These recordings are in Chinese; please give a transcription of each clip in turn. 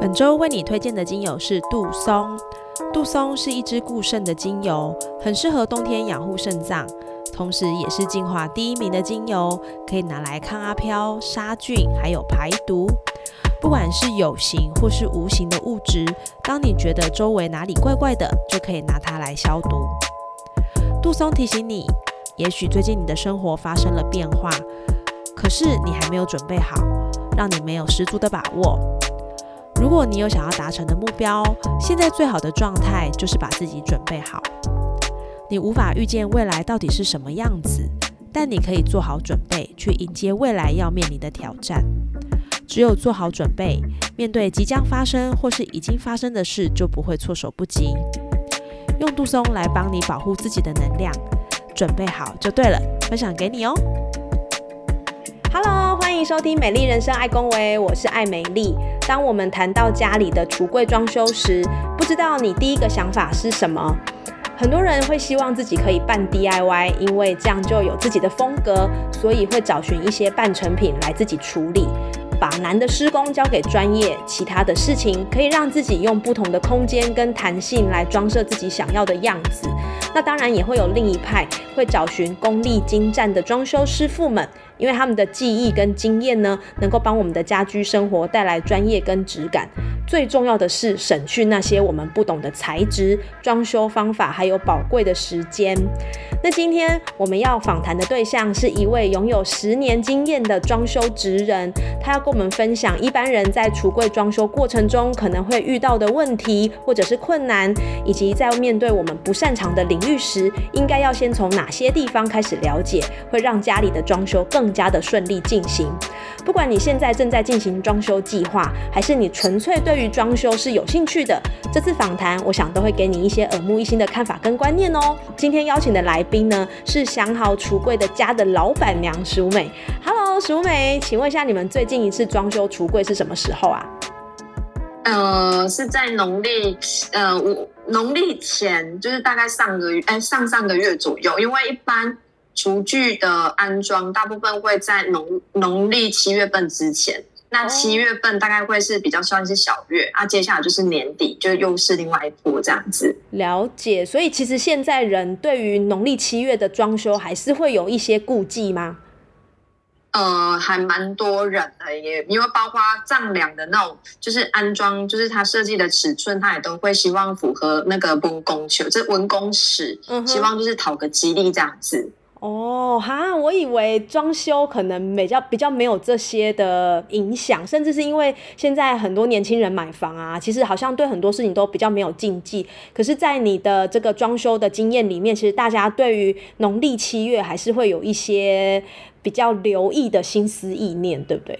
本周为你推荐的精油是杜松。杜松是一支固肾的精油，很适合冬天养护肾脏，同时也是净化第一名的精油，可以拿来抗阿飘、杀菌，还有排毒。不管是有形或是无形的物质，当你觉得周围哪里怪怪的，就可以拿它来消毒。杜松提醒你，也许最近你的生活发生了变化，可是你还没有准备好，让你没有十足的把握。如果你有想要达成的目标，现在最好的状态就是把自己准备好。你无法预见未来到底是什么样子，但你可以做好准备去迎接未来要面临的挑战。只有做好准备，面对即将发生或是已经发生的事，就不会措手不及。用杜松来帮你保护自己的能量，准备好就对了。分享给你哦。Hello，欢迎收听《美丽人生》爱恭维，我是爱美丽。当我们谈到家里的橱柜装修时，不知道你第一个想法是什么？很多人会希望自己可以办 DIY，因为这样就有自己的风格，所以会找寻一些半成品来自己处理，把难的施工交给专业，其他的事情可以让自己用不同的空间跟弹性来装设自己想要的样子。那当然也会有另一派会找寻功力精湛的装修师傅们。因为他们的技艺跟经验呢，能够帮我们的家居生活带来专业跟质感。最重要的是省去那些我们不懂的材质、装修方法，还有宝贵的时间。那今天我们要访谈的对象是一位拥有十年经验的装修职人，他要跟我们分享一般人在橱柜装修过程中可能会遇到的问题或者是困难，以及在面对我们不擅长的领域时，应该要先从哪些地方开始了解，会让家里的装修更更加的顺利进行。不管你现在正在进行装修计划，还是你纯粹对于装修是有兴趣的，这次访谈我想都会给你一些耳目一新的看法跟观念哦。今天邀请的来宾呢是想好橱柜的家的老板娘淑美。Hello，淑美，请问一下你们最近一次装修橱柜是什么时候啊？呃，是在农历呃我农历前，就是大概上个月哎上上个月左右，因为一般。厨具的安装大部分会在农农历七月份之前，那七月份大概会是比较算是小月啊，接下来就是年底，就又是另外一波这样子。了解，所以其实现在人对于农历七月的装修还是会有一些顾忌吗？呃，还蛮多人的，也因为包括丈量的那种，就是安装，就是它设计的尺寸，他也都会希望符合那个文工球，这文工尺，希望就是讨个吉利这样子。哦哈，我以为装修可能比较比较没有这些的影响，甚至是因为现在很多年轻人买房啊，其实好像对很多事情都比较没有禁忌。可是，在你的这个装修的经验里面，其实大家对于农历七月还是会有一些比较留意的心思意念，对不对？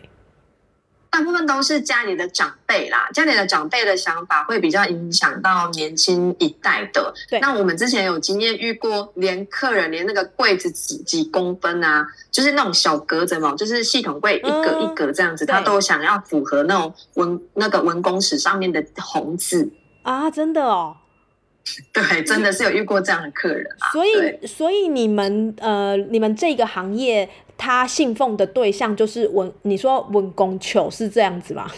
大部分都是家里的长辈啦，家里的长辈的想法会比较影响到年轻一代的。对，那我们之前有经验遇过，连客人连那个柜子几几公分啊，就是那种小格子嘛，就是系统柜一格一格这样子，他都想要符合那种文那个文公史上面的红字啊，真的哦。对，真的是有遇过这样的客人啊。所以，所以你们呃，你们这个行业。他信奉的对象就是文，你说文公球是这样子吗？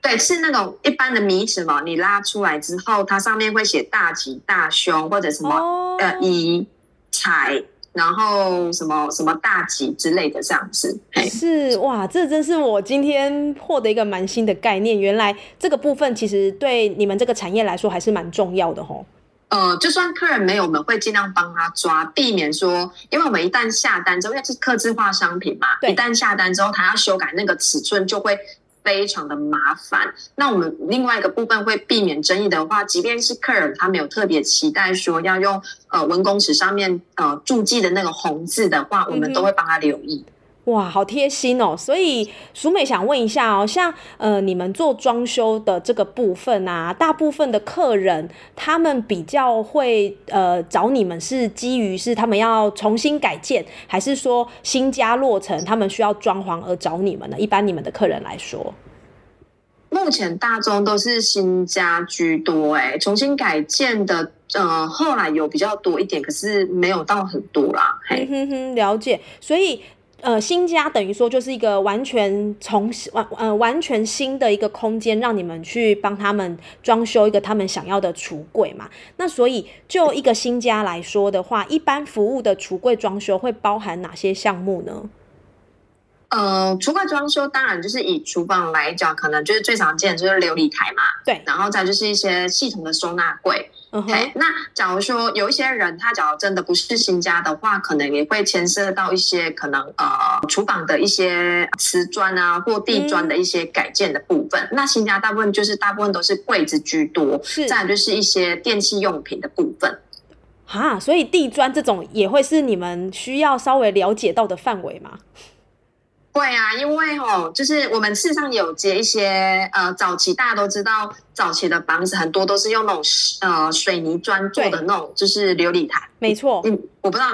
对，是那种一般的米尺嘛，你拉出来之后，它上面会写大吉大凶或者什么呃以财，然后什么什么大吉之类的这样子。是哇，这真是我今天获得一个蛮新的概念，原来这个部分其实对你们这个产业来说还是蛮重要的吼。呃，就算客人没有，我们会尽量帮他抓，避免说，因为我们一旦下单之后，因为是刻字化商品嘛，一旦下单之后，他要修改那个尺寸，就会非常的麻烦。那我们另外一个部分会避免争议的话，即便是客人他没有特别期待说要用呃文公尺上面呃注记的那个红字的话，我们都会帮他留意。哇，好贴心哦！所以淑美想问一下哦，像呃你们做装修的这个部分啊，大部分的客人他们比较会呃找你们是基于是他们要重新改建，还是说新家落成他们需要装潢而找你们呢？一般你们的客人来说，目前大众都是新家居多，哎，重新改建的呃后来有比较多一点，可是没有到很多啦。嘿，哼哼，了解，所以。呃，新家等于说就是一个完全从完呃完全新的一个空间，让你们去帮他们装修一个他们想要的橱柜嘛。那所以就一个新家来说的话，一般服务的橱柜装修会包含哪些项目呢？呃，橱柜装修当然就是以厨房来讲，可能就是最常见就是琉璃台嘛。对，然后再就是一些系统的收纳柜。OK，那假如说有一些人，他假如真的不是新家的话，可能也会牵涉到一些可能呃厨房的一些瓷砖啊或地砖的一些改建的部分。那新家大部分就是大部分都是柜子居多，是再就是一些电器用品的部分。啊，所以地砖这种也会是你们需要稍微了解到的范围吗？会啊，因为哦，就是我们事实上有接一些呃，早期大家都知道，早期的房子很多都是用那种呃水泥砖做的那种，就是琉璃台。没错。嗯，我不知道。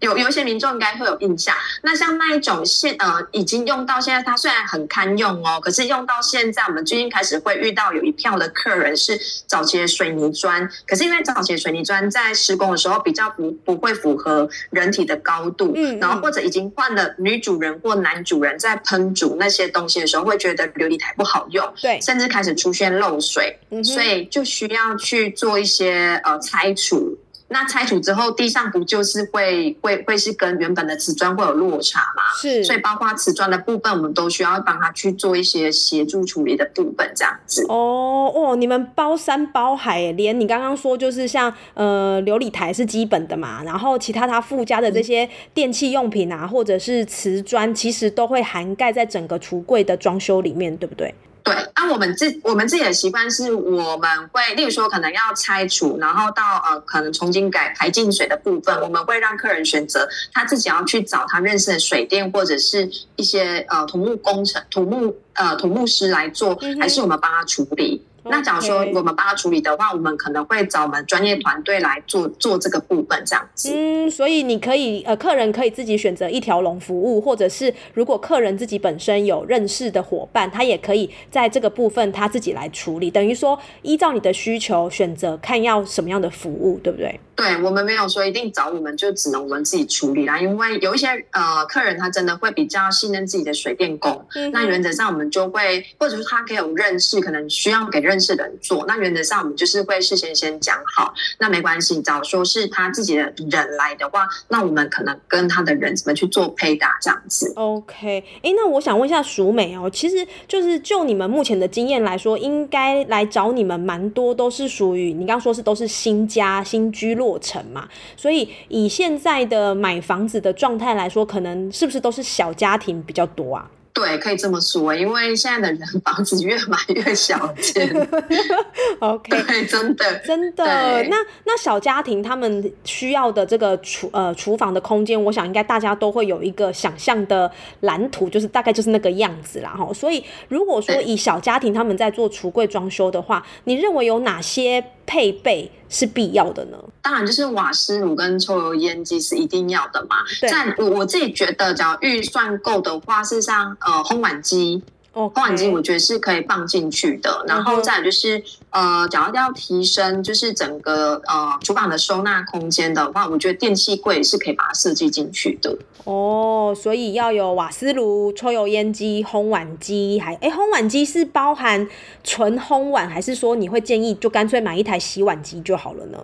有有一些民众应该会有印象，那像那一种现呃已经用到现在，它虽然很堪用哦，可是用到现在，我们最近开始会遇到有一票的客人是早期的水泥砖，可是因为早期的水泥砖在施工的时候比较不不会符合人体的高度，嗯，然后或者已经换了女主人或男主人在烹煮那些东西的时候，会觉得琉璃台不好用，对，甚至开始出现漏水，所以就需要去做一些呃拆除。那拆除之后，地上不就是会会会是跟原本的瓷砖会有落差吗？是，所以包括瓷砖的部分，我们都需要帮他去做一些协助处理的部分，这样子。哦哦，你们包山包海，连你刚刚说就是像呃琉璃台是基本的嘛，然后其他它附加的这些电器用品啊，或者是瓷砖，其实都会涵盖在整个橱柜的装修里面，对不对？对，那我们自我们自己的习惯是，我们会，例如说可能要拆除，然后到呃可能重新改排进水的部分，我们会让客人选择他自己要去找他认识的水电或者是一些呃土木工程、土木呃土木师来做，还是我们帮他处理。那假如说我们帮他处理的话，我们可能会找我们专业团队来做做这个部分，这样子。嗯，所以你可以呃，客人可以自己选择一条龙服务，或者是如果客人自己本身有认识的伙伴，他也可以在这个部分他自己来处理。等于说，依照你的需求选择看要什么样的服务，对不对？对我们没有说一定找我们就只能我们自己处理啦，因为有一些呃客人他真的会比较信任自己的水电工，嗯那原则上我们就会，或者是他可以有认识，可能需要给认识的人做，那原则上我们就是会事先先讲好，那没关系，假如说是他自己的人来的话，那我们可能跟他的人怎么去做配搭这样子。OK，哎，那我想问一下淑美哦，其实就是就你们目前的经验来说，应该来找你们蛮多都是属于你刚刚说是都是新家新居落。成嘛，所以以现在的买房子的状态来说，可能是不是都是小家庭比较多啊？对，可以这么说，因为现在的人房子越买越小间。OK，对，真的，真的。那那小家庭他们需要的这个厨呃厨房的空间，我想应该大家都会有一个想象的蓝图，就是大概就是那个样子啦。哈，所以如果说以小家庭他们在做橱柜装修的话，你认为有哪些配备是必要的呢？当然就是瓦斯炉跟抽油烟机是一定要的嘛。但，我我自己觉得，只要预算够的话，事实上。呃，烘碗机，烘碗机我觉得是可以放进去的。然后再就是，呃，假如要提升就是整个呃厨房的收纳空间的话，我觉得电器柜是可以把它设计进去的。哦，所以要有瓦斯炉、抽油烟机、烘碗机，还哎，烘碗机是包含纯烘碗，还是说你会建议就干脆买一台洗碗机就好了呢？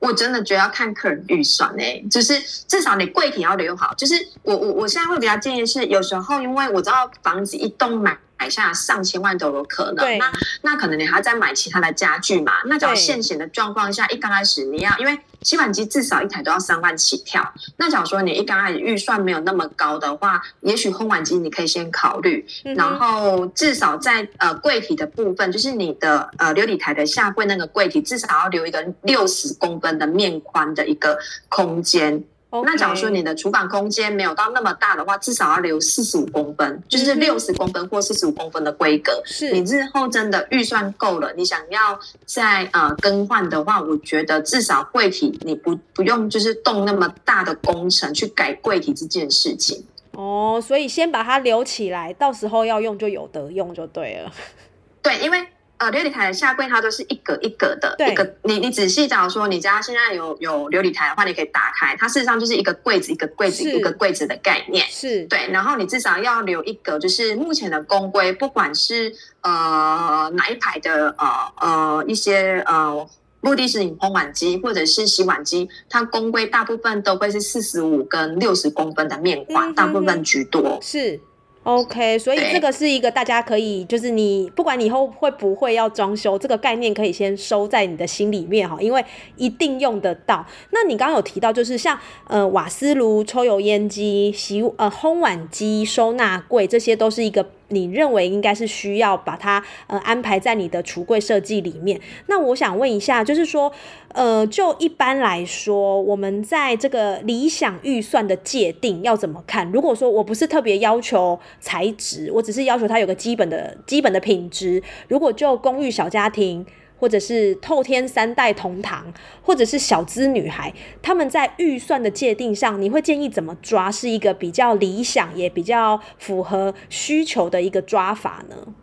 我真的觉得要看客人预算诶，就是至少你柜体要留好。就是我我我现在会比较建议是，有时候因为我知道房子一栋买。买下上千万都有可能，那那可能你还要再买其他的家具嘛？那假如现行的状况下，一刚开始你要，因为洗碗机至少一台都要三万起跳。那假如说你一刚开始预算没有那么高的话，也许烘碗机你可以先考虑，然后至少在呃柜体的部分，就是你的呃琉璃台的下柜那个柜体，至少要留一个六十公分的面宽的一个空间。那假如说你的厨房空间没有到那么大的话，至少要留四十五公分，就是六十公分或四十五公分的规格。是你日后真的预算够了，你想要再呃更换的话，我觉得至少柜体你不不用就是动那么大的工程去改柜体这件事情。哦，所以先把它留起来，到时候要用就有得用就对了。对，因为。呃，琉璃台的下柜它都是一格一格的，一个你你仔细找说，你家现在有有琉璃台的话，你可以打开，它事实上就是一个柜子一个柜子一个柜子的概念，是对，然后你至少要留一格，就是目前的公规，不管是呃哪一排的呃呃一些呃目的是饮烘碗机或者是洗碗机，它公规大部分都会是四十五跟六十公分的面宽，大部分居多是。OK，所以这个是一个大家可以，就是你不管你以后会不会要装修，这个概念可以先收在你的心里面哈，因为一定用得到。那你刚刚有提到，就是像呃瓦斯炉、抽油烟机、洗呃烘碗机、收纳柜，这些都是一个。你认为应该是需要把它呃安排在你的橱柜设计里面。那我想问一下，就是说，呃，就一般来说，我们在这个理想预算的界定要怎么看？如果说我不是特别要求材质，我只是要求它有个基本的基本的品质。如果就公寓小家庭。或者是透天三代同堂，或者是小资女孩，他们在预算的界定上，你会建议怎么抓是一个比较理想也比较符合需求的一个抓法呢？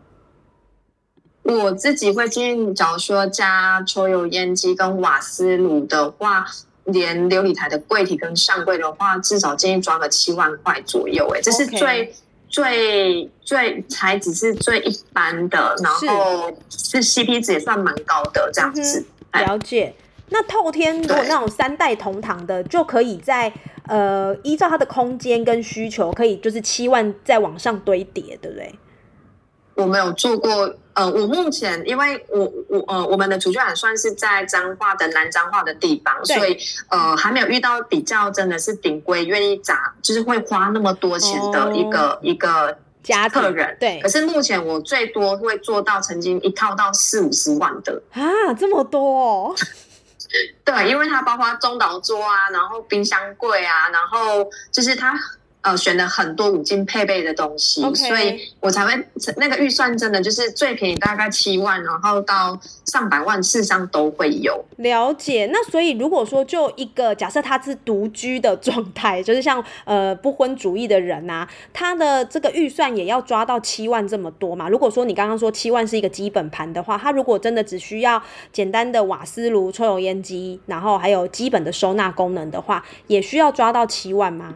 我自己会建议，假如说加抽油烟机跟瓦斯炉的话，连琉璃台的柜体跟上柜的话，至少建议抓个七万块左右。哎，这是最。最最才只是最一般的，然后是 CP 值也算蛮高的这样子。了解。那透天如果那种三代同堂的，就可以在呃依照它的空间跟需求，可以就是七万再往上堆叠，对不对？我没有做过，呃，我目前因为我我呃，我们的主卷算是在彰化的南彰化的地方，所以呃，还没有遇到比较真的是顶规愿意砸，就是会花那么多钱的一个一个家客人。对，可是目前我最多会做到曾经一套到四五十万的啊，这么多？哦。对，因为它包括中岛桌啊，然后冰箱柜啊，然后就是它。呃，选了很多五金配备的东西，所以我才会那个预算真的就是最便宜大概七万，然后到上百万，事实上都会有。了解，那所以如果说就一个假设他是独居的状态，就是像呃不婚主义的人呐，他的这个预算也要抓到七万这么多嘛？如果说你刚刚说七万是一个基本盘的话，他如果真的只需要简单的瓦斯炉、抽油烟机，然后还有基本的收纳功能的话，也需要抓到七万吗？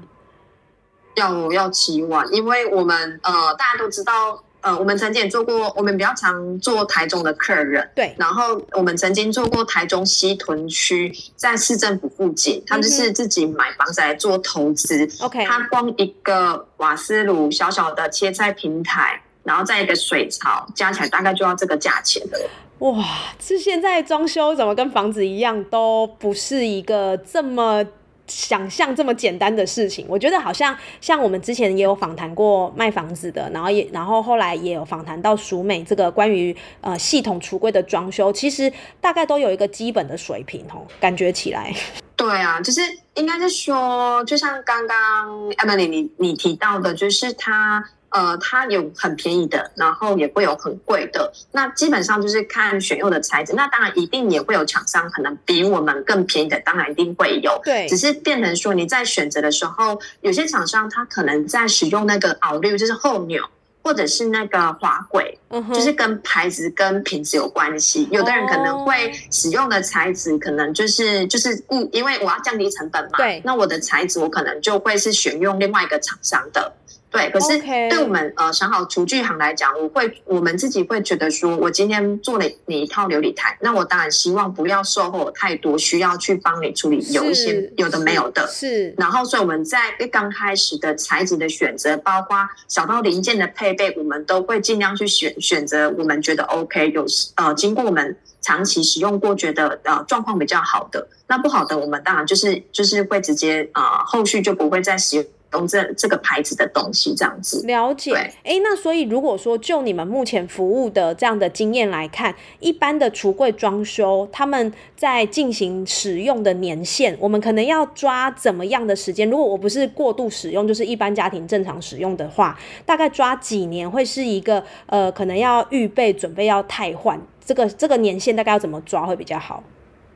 要要起晚，因为我们呃大家都知道，呃我们曾经也做过，我们比较常做台中的客人，对，然后我们曾经做过台中西屯区，在市政府附近，他们是自己买房子来做投资，OK，他光一个瓦斯炉小小的切菜平台，然后再一个水槽，加起来大概就要这个价钱了。哇，这现在装修怎么跟房子一样，都不是一个这么。想象这么简单的事情，我觉得好像像我们之前也有访谈过卖房子的，然后也然后后来也有访谈到熟美这个关于呃系统橱柜的装修，其实大概都有一个基本的水平哦，感觉起来。对啊，就是应该是说，就像刚刚 Emily 你你提到的，就是它。呃，它有很便宜的，然后也会有很贵的。那基本上就是看选用的材质。那当然一定也会有厂商可能比我们更便宜的，当然一定会有。对，只是变成说你在选择的时候，有些厂商他可能在使用那个凹绿，就是后钮，或者是那个滑轨，就是跟牌子跟品质有关系。有的人可能会使用的材质可能就是就是故，因为我要降低成本嘛。对，那我的材质我可能就会是选用另外一个厂商的。对，可是对我们呃想好厨具行来讲，我会我们自己会觉得说，我今天做了你一套琉璃台，那我当然希望不要售后太多，需要去帮你处理有一些有的没有的。是。然后，所以我们在刚开始的材质的选择，包括小到零件的配备，我们都会尽量去选选择我们觉得 OK，有呃经过我们长期使用过，觉得呃状况比较好的。那不好的，我们当然就是就是会直接呃后续就不会再使用。用这这个牌子的东西，这样子。了解。哎，那所以如果说就你们目前服务的这样的经验来看，一般的橱柜装修，他们在进行使用的年限，我们可能要抓怎么样的时间？如果我不是过度使用，就是一般家庭正常使用的话，大概抓几年会是一个呃，可能要预备准备要汰换，这个这个年限大概要怎么抓会比较好？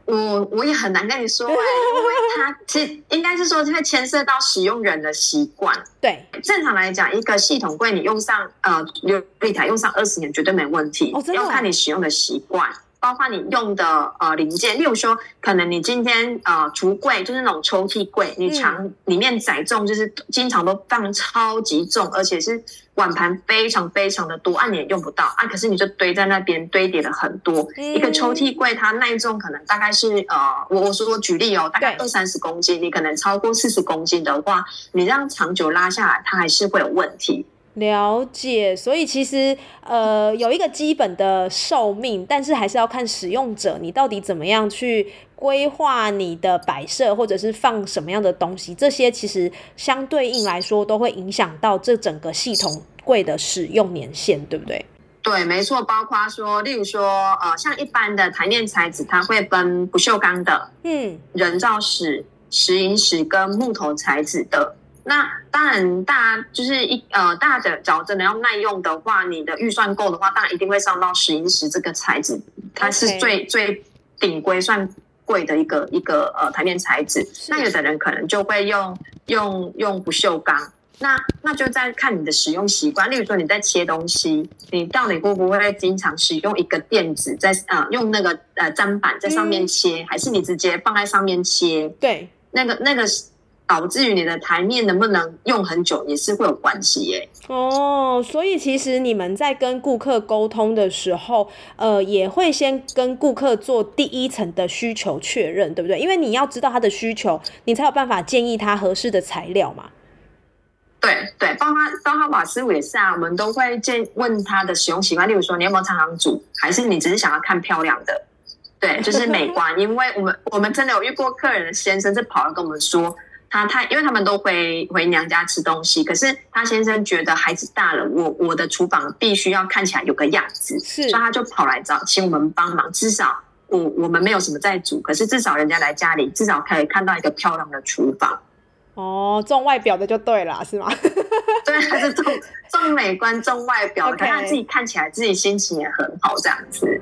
我我也很难跟你说，因为它其实应该是说会牵涉到使用人的习惯。对，正常来讲，一个系统柜你用上呃琉璃台用上二十年绝对没问题，要看你使用的习惯。包括你用的呃零件，例如说，可能你今天呃橱柜就是那种抽屉柜，你常里面载重就是经常都放超级重，而且是碗盘非常非常的多，按你也用不到啊，可是你就堆在那边堆叠了很多。一个抽屉柜它耐重可能大概是呃，我我说我举例哦，大概二三十公斤，你可能超过四十公斤的话，你这样长久拉下来，它还是会有问题。了解，所以其实呃有一个基本的寿命，但是还是要看使用者你到底怎么样去规划你的摆设，或者是放什么样的东西，这些其实相对应来说都会影响到这整个系统柜的使用年限，对不对？对，没错，包括说，例如说呃像一般的台面材质，它会分不锈钢的、嗯，人造石、石英石跟木头材质的。那当然，大家就是一呃，大的脚真的要耐用的话，你的预算够的话，当然一定会上到石英石这个材质，它是最最顶规算贵的一个一个呃台面材质。那有的人可能就会用用用不锈钢，那那就在看你的使用习惯。例如说你在切东西，你到底会不会经常使用一个垫子在呃用那个呃砧板在上面切，还是你直接放在上面切？对，那个那个。导致于你的台面能不能用很久，也是会有关系耶。哦，所以其实你们在跟顾客沟通的时候，呃，也会先跟顾客做第一层的需求确认，对不对？因为你要知道他的需求，你才有办法建议他合适的材料嘛。对对，包括包括瓦斯也是啊，我们都会建问他的使用习惯，例如说你有没有常常煮，还是你只是想要看漂亮的？对，就是美观。因为我们我们真的有遇过客人的先生，是跑来跟我们说。他他，因为他们都回回娘家吃东西，可是他先生觉得孩子大了，我我的厨房必须要看起来有个样子，所以他就跑来找请我们帮忙。至少我我们没有什么在煮，可是至少人家来家里，至少可以看到一个漂亮的厨房。哦，重外表的就对了，是吗？对，他是重重美观、重外表，可他自己看起来自己心情也很好，这样子。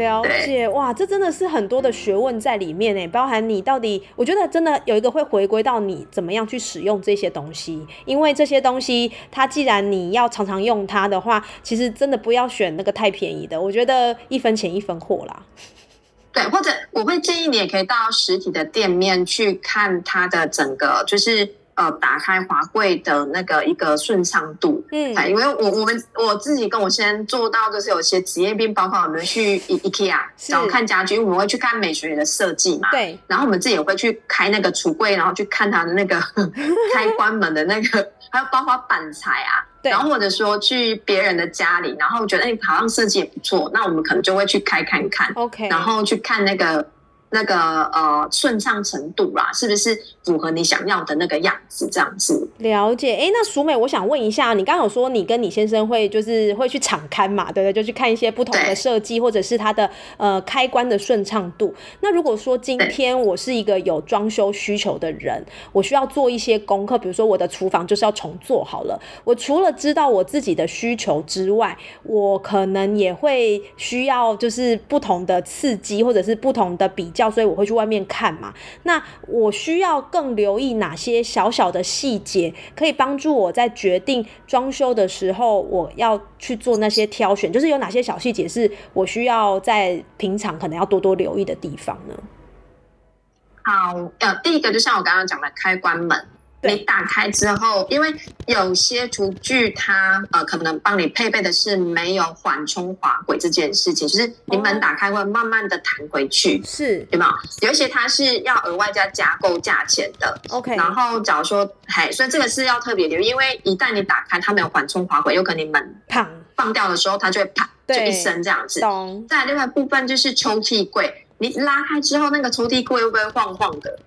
了解哇，这真的是很多的学问在里面呢，包含你到底，我觉得真的有一个会回归到你怎么样去使用这些东西，因为这些东西它既然你要常常用它的话，其实真的不要选那个太便宜的，我觉得一分钱一分货啦。对，或者我会建议你也可以到实体的店面去看它的整个就是。呃，打开华柜的那个一个顺畅度，嗯，因为我我们我自己跟我先做到，就是有些职业病，包括我们去 IKEA 找看家具，我们会去看美学的设计嘛，对，然后我们自己也会去开那个橱柜，然后去看它的那个 开关门的那个，还有包括板材啊，然后或者说去别人的家里，然后觉得哎好像设计也不错，那我们可能就会去开看看，OK，然后去看那个。那个呃顺畅程度啦，是不是符合你想要的那个样子？这样子了解。哎，那淑美，我想问一下，你刚刚有说你跟你先生会就是会去敞刊嘛，对不对？就去看一些不同的设计，或者是它的呃开关的顺畅度。那如果说今天我是一个有装修需求的人，我需要做一些功课，比如说我的厨房就是要重做好了。我除了知道我自己的需求之外，我可能也会需要就是不同的刺激，或者是不同的比较。所以我会去外面看嘛。那我需要更留意哪些小小的细节，可以帮助我在决定装修的时候，我要去做那些挑选。就是有哪些小细节是我需要在平常可能要多多留意的地方呢？好，呃，第一个就像我刚刚讲的，开关门。你打开之后，因为有些厨具它呃可能帮你配备的是没有缓冲滑轨这件事情，就是你门打开会慢慢的弹回去，是对吗？有一些它是要额外加加购价钱的，OK。然后假如说，嘿，所以这个是要特别留意，因为一旦你打开它没有缓冲滑轨，有可能你门砰放掉的时候它就会啪就一声这样子。懂。再另外部分就是抽屉柜，你拉开之后，那个抽屉柜会不会晃晃的？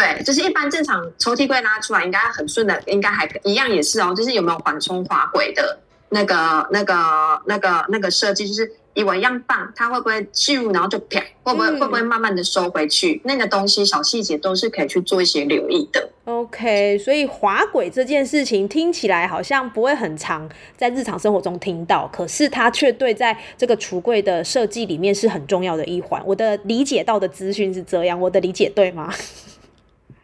对，就是一般正常抽屉柜拉出来应该很顺的，应该还一样也是哦，就是有没有缓冲滑轨的那个、那个、那个、那个设计，就是。以为一样棒，它会不会咻，然后就啪？会不会会不会慢慢的收回去？那个东西小细节都是可以去做一些留意的。OK，所以滑轨这件事情听起来好像不会很长，在日常生活中听到，可是它却对在这个橱柜的设计里面是很重要的一环。我的理解到的资讯是这样，我的理解对吗？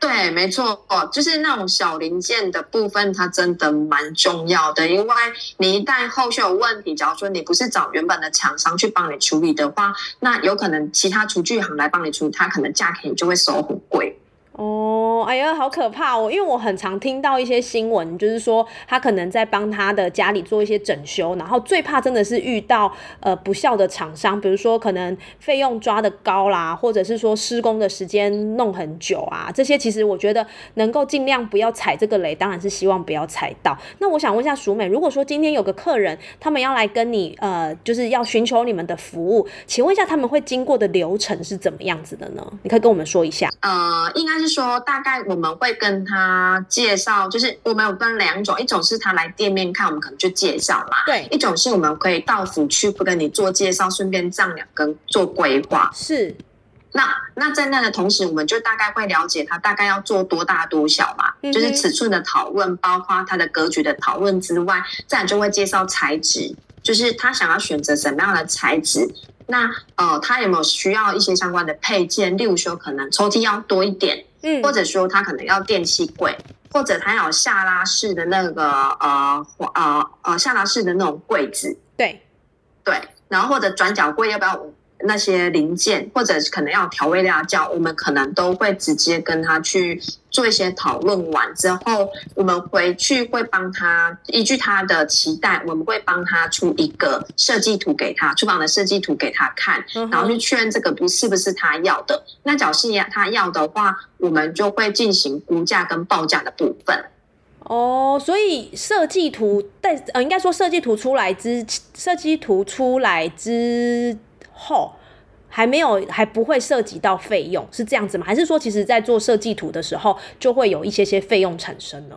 对，没错，就是那种小零件的部分，它真的蛮重要的。因为你一旦后续有问题，假如说你不是找原本的厂商去帮你处理的话，那有可能其他厨具行来帮你处理，它可能价钱就会收很贵。哦，哎呀，好可怕哦！因为我很常听到一些新闻，就是说他可能在帮他的家里做一些整修，然后最怕真的是遇到呃不孝的厂商，比如说可能费用抓的高啦，或者是说施工的时间弄很久啊，这些其实我觉得能够尽量不要踩这个雷，当然是希望不要踩到。那我想问一下淑美，如果说今天有个客人，他们要来跟你呃，就是要寻求你们的服务，请问一下他们会经过的流程是怎么样子的呢？你可以跟我们说一下。呃，应该是。说大概我们会跟他介绍，就是我们有分两种，一种是他来店面看，我们可能就介绍嘛。对，一种是我们可以到府去不跟你做介绍，顺便丈量跟做规划。是，那那在那的同时，我们就大概会了解他大概要做多大多小嘛，就是尺寸的讨论，包括他的格局的讨论之外，再就会介绍材质，就是他想要选择什么样的材质。那呃，他有没有需要一些相关的配件？例如说，可能抽屉要多一点。或者说他可能要电器柜，或者他要下拉式的那个呃呃呃下拉式的那种柜子，对对，然后或者转角柜要不要？那些零件或者可能要调味料叫，我们可能都会直接跟他去做一些讨论完之后，我们回去会帮他依据他的期待，我们会帮他出一个设计图给他，厨房的设计图给他看，然后去确认这个不是不是他要的。那假设他要的话，我们就会进行估价跟报价的部分。哦，所以设计图在呃，应该说设计图出来之设计图出来之。后还没有，还不会涉及到费用，是这样子吗？还是说，其实在做设计图的时候，就会有一些些费用产生呢？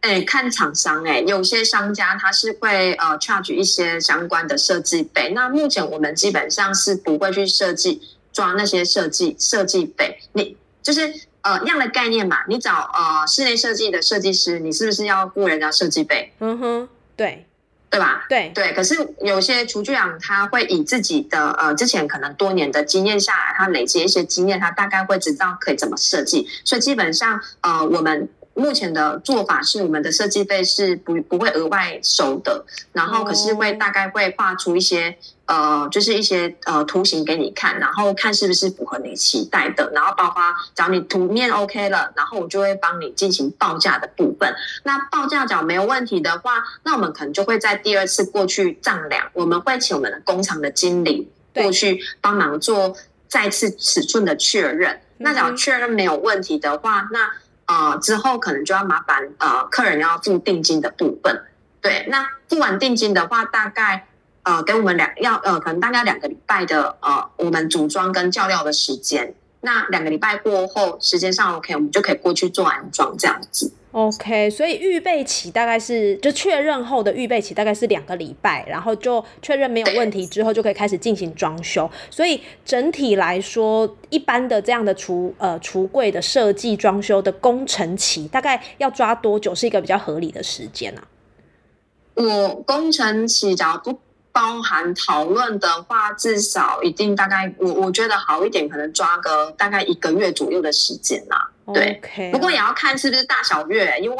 哎，看厂商哎，有些商家他是会呃 charge 一些相关的设计费。那目前我们基本上是不会去设计抓那些设计设计费。你就是呃一样的概念嘛？你找呃室内设计的设计师，你是不是要雇人家设计费？嗯哼，对。对吧？对对，可是有些厨具厂他会以自己的呃之前可能多年的经验下来，他累积一些经验，他大概会知道可以怎么设计。所以基本上呃，我们目前的做法是，我们的设计费是不不会额外收的，然后可是会大概会画出一些。呃，就是一些呃图形给你看，然后看是不是符合你期待的，然后包括只要你图面 OK 了，然后我就会帮你进行报价的部分。那报价角没有问题的话，那我们可能就会在第二次过去丈量，我们会请我们的工厂的经理过去帮忙做再次尺寸的确认。那只要确认没有问题的话，那呃之后可能就要麻烦呃客人要付定金的部分。对，那付完定金的话，大概。呃，给我们两要呃，可能大概两个礼拜的呃，我们组装跟校料的时间。那两个礼拜过后，时间上 OK，我们就可以过去做安装这样子。OK，所以预备期大概是就确认后的预备期大概是两个礼拜，然后就确认没有问题之后，就可以开始进行装修。所以整体来说，一般的这样的橱呃橱柜的设计装修的工程期，大概要抓多久是一个比较合理的时间呢？我工程期假如不。包含讨论的话，至少一定大概，我我觉得好一点，可能抓个大概一个月左右的时间啦。对，不过也要看是不是大小月，因为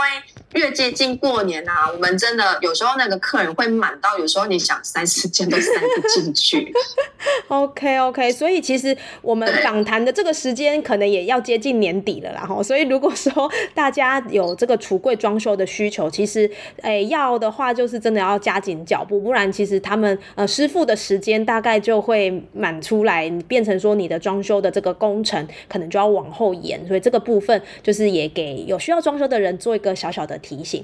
越接近过年啊，我们真的有时候那个客人会满到，有时候你想塞时间都塞不进去。OK OK，所以其实我们访谈的这个时间可能也要接近年底了啦哈。所以如果说大家有这个橱柜装修的需求，其实诶要的话，就是真的要加紧脚步，不然其实他们呃师傅的时间大概就会满出来，变成说你的装修的这个工程可能就要往后延，所以这个部。部分就是也给有需要装修的人做一个小小的提醒。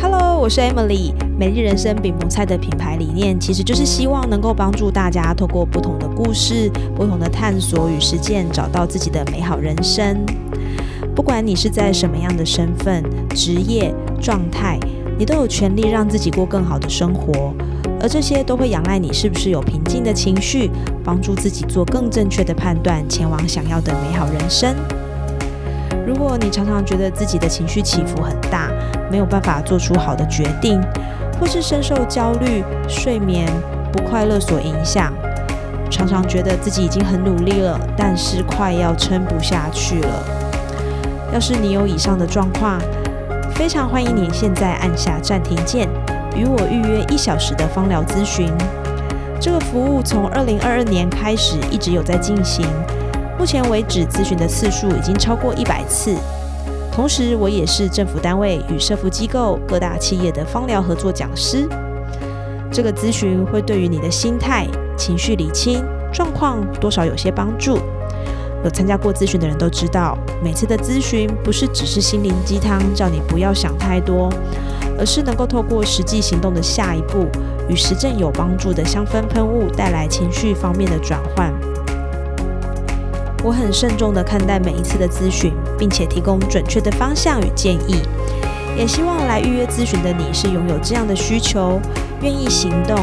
Hello 我是 emily 美丽人生饼棚菜的品牌理念其实就是希望能够帮助大家透过不同的故事不同的探索与实践找到自己的美好人生。不管你是在什么样的身份职业状态你都有权利让自己过更好的生活。而这些都会仰赖你是不是有平静的情绪，帮助自己做更正确的判断，前往想要的美好人生。如果你常常觉得自己的情绪起伏很大，没有办法做出好的决定，或是深受焦虑、睡眠不快乐所影响，常常觉得自己已经很努力了，但是快要撑不下去了。要是你有以上的状况，非常欢迎你现在按下暂停键，与我预约一小时的芳疗咨询。这个服务从二零二二年开始一直有在进行。目前为止，咨询的次数已经超过一百次。同时，我也是政府单位与社福机构、各大企业的芳疗合作讲师。这个咨询会对于你的心态、情绪理清状况多少有些帮助。有参加过咨询的人都知道，每次的咨询不是只是心灵鸡汤，叫你不要想太多，而是能够透过实际行动的下一步，与实证有帮助的香氛喷雾，带来情绪方面的转换。我很慎重地看待每一次的咨询，并且提供准确的方向与建议。也希望来预约咨询的你是拥有这样的需求，愿意行动，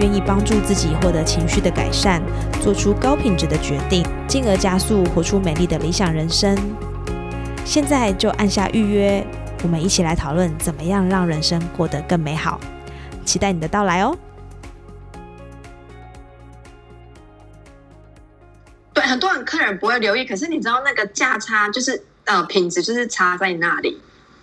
愿意帮助自己获得情绪的改善，做出高品质的决定，进而加速活出美丽的理想人生。现在就按下预约，我们一起来讨论怎么样让人生过得更美好。期待你的到来哦！对很多人客人不会留意，可是你知道那个价差就是呃品质就是差在那里，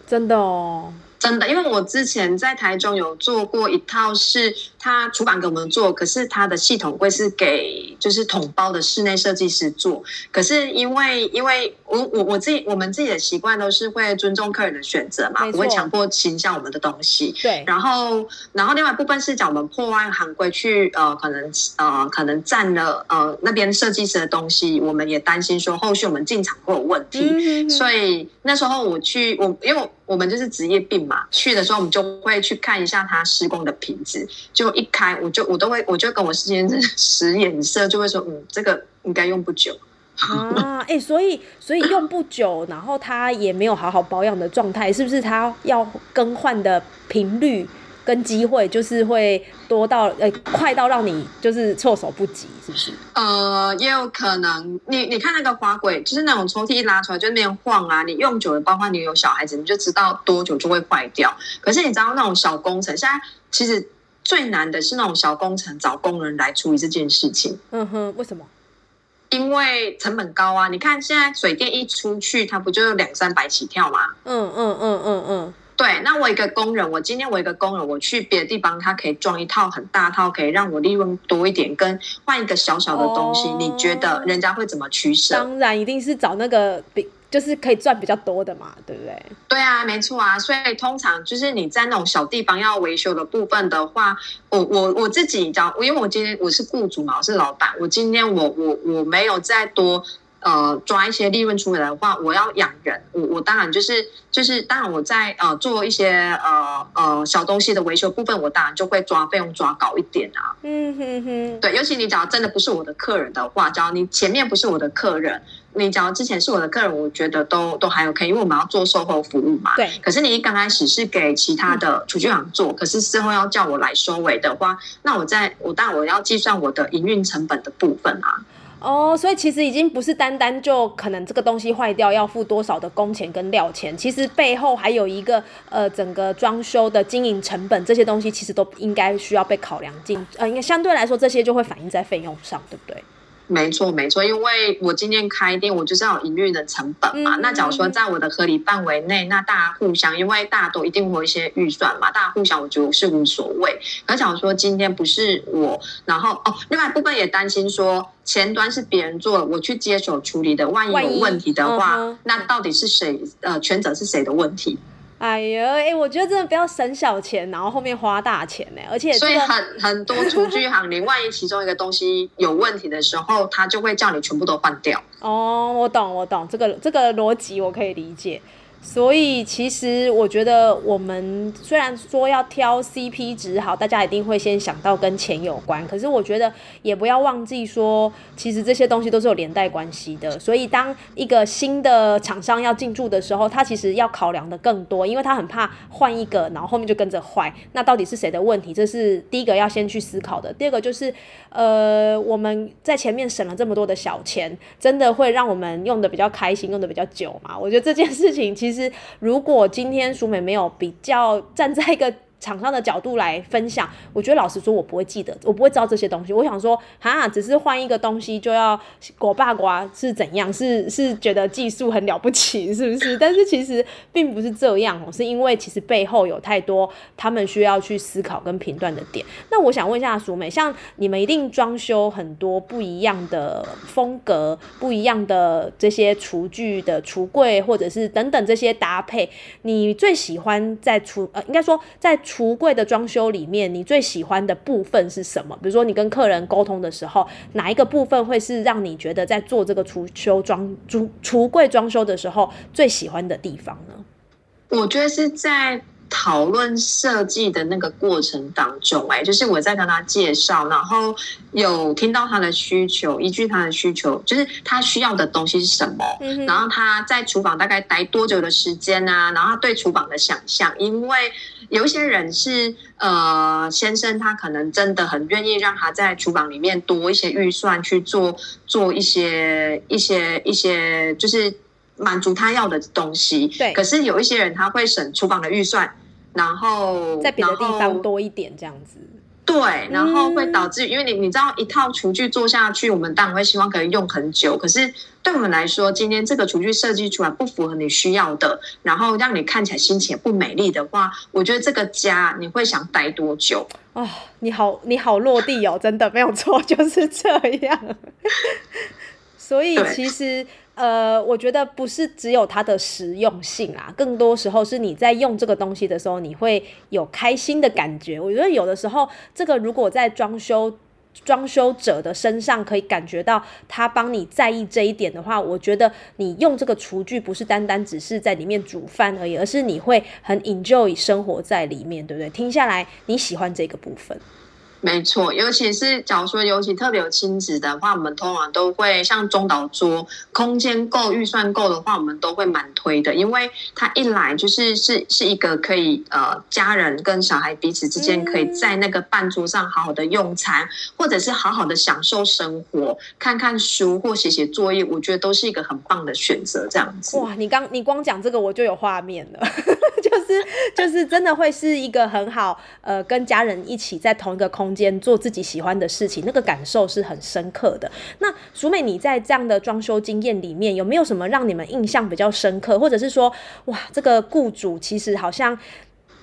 真的哦。真的，因为我之前在台中有做过一套，是他厨房给我们做，可是他的系统会是给就是统包的室内设计师做。可是因为因为我我我自己我们自己的习惯都是会尊重客人的选择嘛，不会强迫倾向我们的东西。对。然后然后另外部分是讲我们破坏行规去呃可能呃可能占了呃那边设计师的东西，我们也担心说后续我们进场会有问题，所以那时候我去我因为。我们就是职业病嘛，去的时候我们就会去看一下它施工的品质。就一开，我就我都会，我就跟我事先 使眼色，就会说，嗯，这个应该用不久啊。哎，所以所以用不久，然后它也没有好好保养的状态，是不是？它要更换的频率？跟机会就是会多到呃快到让你就是措手不及，是不是？呃，也有可能。你你看那个滑轨，就是那种抽屉一拉出来就那边晃啊。你用久了，包括你有小孩子，你就知道多久就会坏掉。可是你知道那种小工程，现在其实最难的是那种小工程找工人来处理这件事情。嗯哼，为什么？因为成本高啊。你看现在水电一出去，它不就两三百起跳吗？嗯嗯嗯嗯嗯。对，那我一个工人，我今天我一个工人，我去别的地方，他可以装一套很大套，可以让我利润多一点，跟换一个小小的东西，你觉得人家会怎么取舍？当然一定是找那个比，就是可以赚比较多的嘛，对不对？对啊，没错啊，所以通常就是你在那种小地方要维修的部分的话，我我我自己讲，因为我今天我是雇主嘛，我是老板，我今天我我我没有再多。呃，抓一些利润出来的话，我要养人，我我当然就是就是当然我在呃做一些呃呃小东西的维修部分，我当然就会抓费用抓高一点啊。嗯哼哼，对，尤其你假如真的不是我的客人的话，只要你前面不是我的客人，你假如之前是我的客人，我觉得都都还 OK，因为我们要做售后服务嘛。对。可是你一刚开始是给其他的厨具行做，可是事后要叫我来收尾的话，那我在我当然我要计算我的营运成本的部分啊。哦，所以其实已经不是单单就可能这个东西坏掉要付多少的工钱跟料钱，其实背后还有一个呃整个装修的经营成本，这些东西其实都应该需要被考量进，呃，应该相对来说这些就会反映在费用上，对不对？没错，没错，因为我今天开店，我就是要营运的成本嘛。那假如说在我的合理范围内，那大家互相，因为大家都一定会有一些预算嘛，大家互相，我觉得是无所谓。可假如说今天不是我，然后哦，另外一部分也担心说前端是别人做，我去接手处理的，万一有问题的话，那到底是谁？呃，全责是谁的问题？哎呦，哎，我觉得真的不要省小钱，然后后面花大钱呢。而且所以很很多厨具行，你万一其中一个东西有问题的时候，他就会叫你全部都换掉。哦，我懂，我懂这个这个逻辑，我可以理解。所以其实我觉得，我们虽然说要挑 CP 值好，大家一定会先想到跟钱有关。可是我觉得也不要忘记说，其实这些东西都是有连带关系的。所以当一个新的厂商要进驻的时候，他其实要考量的更多，因为他很怕换一个，然后后面就跟着坏。那到底是谁的问题？这是第一个要先去思考的。第二个就是，呃，我们在前面省了这么多的小钱，真的会让我们用的比较开心，用的比较久嘛？我觉得这件事情其实。其实，如果今天淑美没有比较站在一个。厂商的角度来分享，我觉得老实说，我不会记得，我不会知道这些东西。我想说，哈，只是换一个东西就要果爸瓜是怎样？是 是觉得技术很了不起，是不是？但是其实并不是这样哦，是因为其实背后有太多他们需要去思考跟评断的点。那我想问一下淑美，像你们一定装修很多不一样的风格、不一样的这些厨具的橱柜，或者是等等这些搭配，你最喜欢在厨呃，应该说在。橱柜的装修里面，你最喜欢的部分是什么？比如说，你跟客人沟通的时候，哪一个部分会是让你觉得在做这个橱修装、橱橱柜装修的时候最喜欢的地方呢？我觉得是在。讨论设计的那个过程当中，哎，就是我在跟他介绍，然后有听到他的需求，依据他的需求，就是他需要的东西是什么，然后他在厨房大概待多久的时间啊，然后他对厨房的想象，因为有一些人是呃先生，他可能真的很愿意让他在厨房里面多一些预算去做做一些一些一些，就是满足他要的东西。对，可是有一些人他会省厨房的预算。然后在别的地方多一点这样子，对，然后会导致，因为你你知道一套厨具做下去，我们当然会希望可以用很久。可是对我们来说，今天这个厨具设计出来不符合你需要的，然后让你看起来心情也不美丽的话，我觉得这个家你会想待多久？哦，你好，你好落地哦，真的没有错，就是这样。所以其实。呃，我觉得不是只有它的实用性啦，更多时候是你在用这个东西的时候，你会有开心的感觉。我觉得有的时候，这个如果在装修装修者的身上可以感觉到他帮你在意这一点的话，我觉得你用这个厨具不是单单只是在里面煮饭而已，而是你会很 enjoy 生活在里面，对不对？听下来你喜欢这个部分。没错，尤其是假如说尤其特别有亲子的话，我们通常都会像中岛桌，空间够、预算够的话，我们都会蛮推的，因为它一来就是是是一个可以呃家人跟小孩彼此之间可以在那个饭桌上好好的用餐，或者是好好的享受生活，看看书或写写作业，我觉得都是一个很棒的选择。这样子哇，你刚你光讲这个我就有画面了，就是就是真的会是一个很好呃跟家人一起在同一个空。空间做自己喜欢的事情，那个感受是很深刻的。那淑美，你在这样的装修经验里面，有没有什么让你们印象比较深刻，或者是说，哇，这个雇主其实好像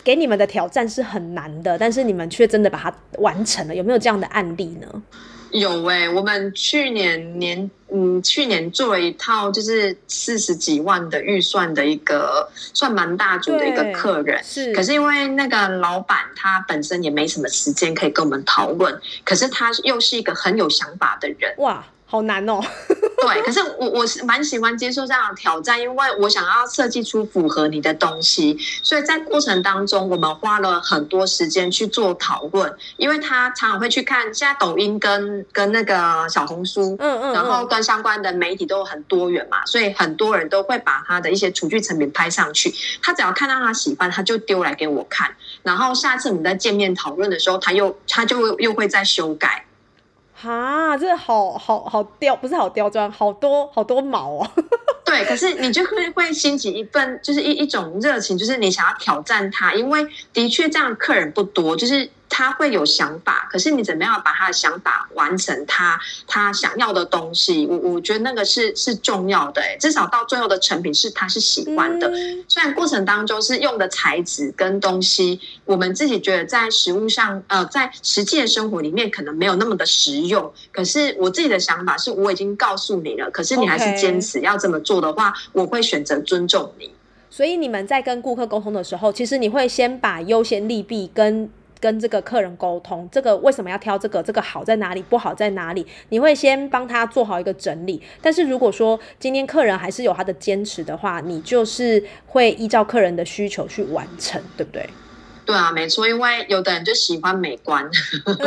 给你们的挑战是很难的，但是你们却真的把它完成了？有没有这样的案例呢？有哎，我们去年年嗯，去年做了一套就是四十几万的预算的一个算蛮大组的一个客人，是。可是因为那个老板他本身也没什么时间可以跟我们讨论，可是他又是一个很有想法的人，哇。好难哦，对，可是我我是蛮喜欢接受这样的挑战，因为我想要设计出符合你的东西，所以在过程当中，我们花了很多时间去做讨论，因为他常常会去看现在抖音跟跟那个小红书，嗯嗯，然后跟相关的媒体都很多元嘛，所以很多人都会把他的一些厨具成品拍上去，他只要看到他喜欢，他就丢来给我看，然后下次我们在见面讨论的时候，他又他就又会再修改。哈，这好好好刁，不是好刁钻，好多好多毛哦。对，可是你就会会兴起一份，就是一一种热情，就是你想要挑战他，因为的确这样客人不多，就是。他会有想法，可是你怎么样把他的想法完成他他想要的东西？我我觉得那个是是重要的，至少到最后的成品是他是喜欢的。虽然过程当中是用的材质跟东西，我们自己觉得在食物上，呃，在实际的生活里面可能没有那么的实用。可是我自己的想法是我已经告诉你了，可是你还是坚持要这么做的话，我会选择尊重你。所以你们在跟顾客沟通的时候，其实你会先把优先利弊跟跟这个客人沟通，这个为什么要挑这个，这个好在哪里，不好在哪里，你会先帮他做好一个整理。但是如果说今天客人还是有他的坚持的话，你就是会依照客人的需求去完成，对不对？对啊，没错，因为有的人就喜欢美观，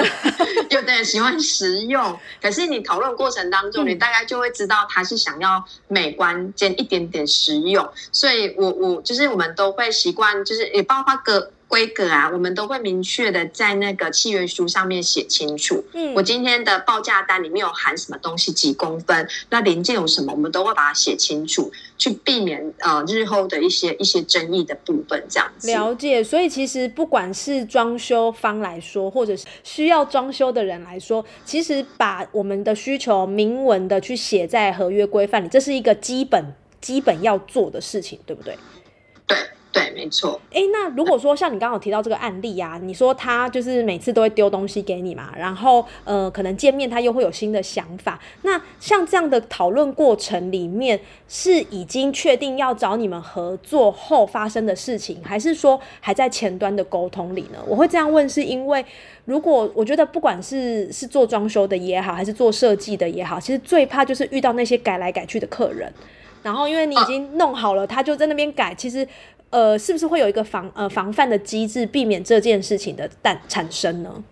有的人喜欢实用。可是你讨论过程当中，你大概就会知道他是想要美观兼一点点实用。所以我我就是我们都会习惯，就是也包括个。规格啊，我们都会明确的在那个契约书上面写清楚。嗯，我今天的报价单里面有含什么东西，几公分，那零件有什么，我们都会把它写清楚，去避免呃日后的一些一些争议的部分。这样子了解，所以其实不管是装修方来说，或者是需要装修的人来说，其实把我们的需求明文的去写在合约规范里，这是一个基本基本要做的事情，对不对？对。没错。哎，那如果说像你刚刚提到这个案例啊，你说他就是每次都会丢东西给你嘛，然后呃，可能见面他又会有新的想法。那像这样的讨论过程里面，是已经确定要找你们合作后发生的事情，还是说还在前端的沟通里呢？我会这样问，是因为如果我觉得不管是是做装修的也好，还是做设计的也好，其实最怕就是遇到那些改来改去的客人。然后因为你已经弄好了，他就在那边改，其实。呃，是不是会有一个防呃防范的机制，避免这件事情的诞产生呢？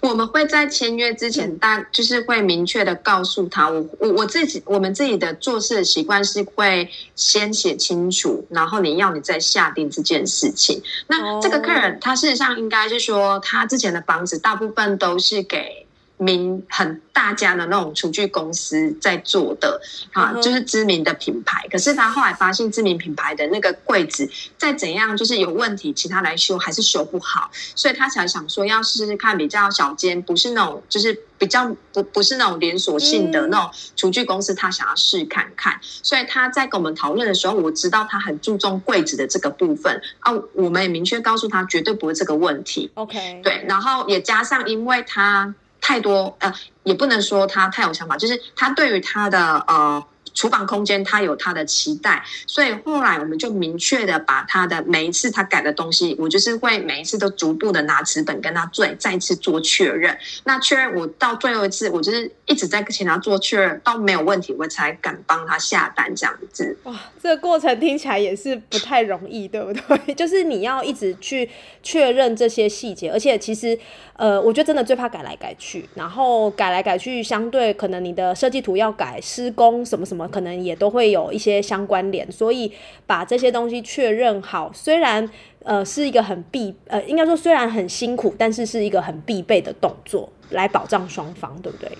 我们会在签约之前，大就是会明确的告诉他，我我我自己我们自己的做事的习惯是会先写清楚，然后你要你再下定这件事情。那这个客人他事实上应该是说，他之前的房子大部分都是给。名很大家的那种厨具公司在做的，啊，就是知名的品牌。可是他后来发现知名品牌的那个柜子再怎样就是有问题，其他来修还是修不好，所以他才想说要试试看比较小间，不是那种就是比较不不是那种连锁性的那种厨具公司，他想要试看看。所以他在跟我们讨论的时候，我知道他很注重柜子的这个部分啊，我们也明确告诉他绝对不会这个问题。OK，对，然后也加上因为他。太多呃，也不能说他太有想法，就是他对于他的呃。厨房空间，他有他的期待，所以后来我们就明确的把他的每一次他改的东西，我就是会每一次都逐步的拿纸本跟他再再次做确认。那确认我到最后一次，我就是一直在请他做确认，到没有问题，我才敢帮他下单这样子。哇，这个过程听起来也是不太容易，对不对？就是你要一直去确认这些细节，而且其实呃，我觉得真的最怕改来改去，然后改来改去，相对可能你的设计图要改，施工什么什么。可能也都会有一些相关联，所以把这些东西确认好，虽然呃是一个很必呃，应该说虽然很辛苦，但是是一个很必备的动作，来保障双方，对不对？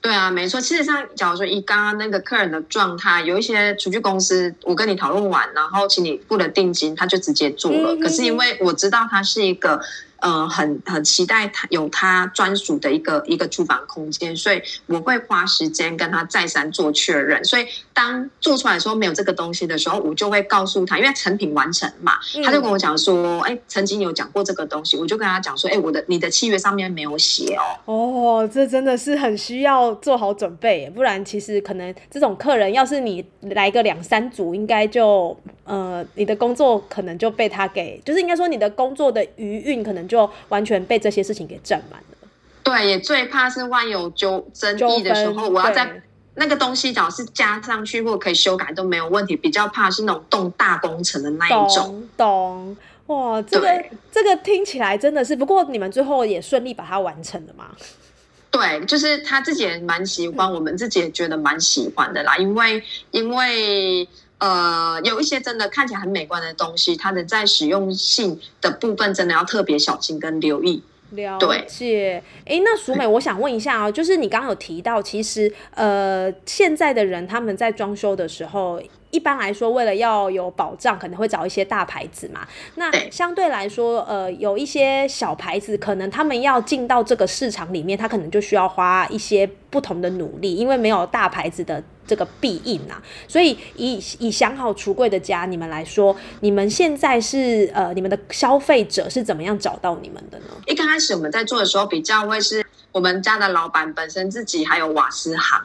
对啊，没错。其实像，假如说以刚刚那个客人的状态，有一些厨具公司，我跟你讨论完，然后请你付了定金，他就直接做了。可是因为我知道他是一个。呃，很很期待他有他专属的一个一个厨房空间，所以我会花时间跟他再三做确认。所以当做出来说没有这个东西的时候，我就会告诉他，因为成品完成嘛，他就跟我讲说，哎，曾经有讲过这个东西，我就跟他讲说，哎，我的你的契约上面没有写哦。哦，这真的是很需要做好准备，不然其实可能这种客人要是你来个两三组，应该就呃，你的工作可能就被他给，就是应该说你的工作的余韵可能就。就完全被这些事情给占满了。对，也最怕是万有纠争议的时候，我要在那个东西，只要是加上去或可以修改都没有问题。比较怕是那种动大工程的那一种。懂哇，这个这个听起来真的是，不过你们最后也顺利把它完成了吗？对，就是他自己也蛮喜欢，我们自己也觉得蛮喜欢的啦。因为因为。呃，有一些真的看起来很美观的东西，它的在使用性的部分真的要特别小心跟留意。了解。哎，那淑美，我想问一下啊，就是你刚刚有提到，其实呃，现在的人他们在装修的时候。一般来说，为了要有保障，可能会找一些大牌子嘛。那相对来说，呃，有一些小牌子，可能他们要进到这个市场里面，他可能就需要花一些不同的努力，因为没有大牌子的这个必应啊。所以，以以想好橱柜的家，你们来说，你们现在是呃，你们的消费者是怎么样找到你们的呢？一刚开始我们在做的时候，比较会是我们家的老板本身自己还有瓦斯行。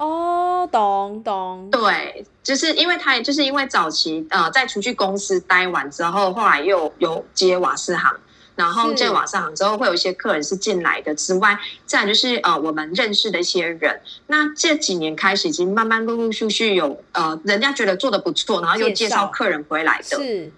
哦，懂懂，对，就是因为他，就是因为早期呃在厨具公司待完之后，后来又有接瓦斯行。然后是这往上行之后，会有一些客人是进来的之外，再来就是呃我们认识的一些人。那这几年开始，已经慢慢陆陆续续有呃人家觉得做的不错，然后又介绍介绍客人回来的。是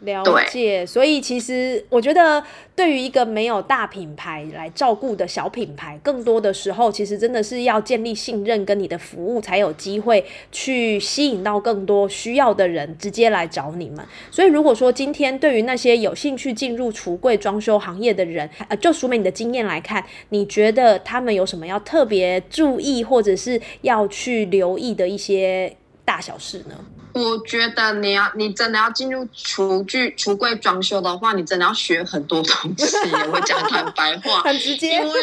了解，所以其实我觉得，对于一个没有大品牌来照顾的小品牌，更多的时候，其实真的是要建立信任，跟你的服务才有机会去吸引到更多需要的人直接来找你们。所以，如果说今天对于那些有兴趣进入橱柜装修行业的人，呃，就淑美你的经验来看，你觉得他们有什么要特别注意，或者是要去留意的一些大小事呢？我觉得你要你真的要进入厨具橱柜装修的话，你真的要学很多东西。我讲坦白话，很直接。因为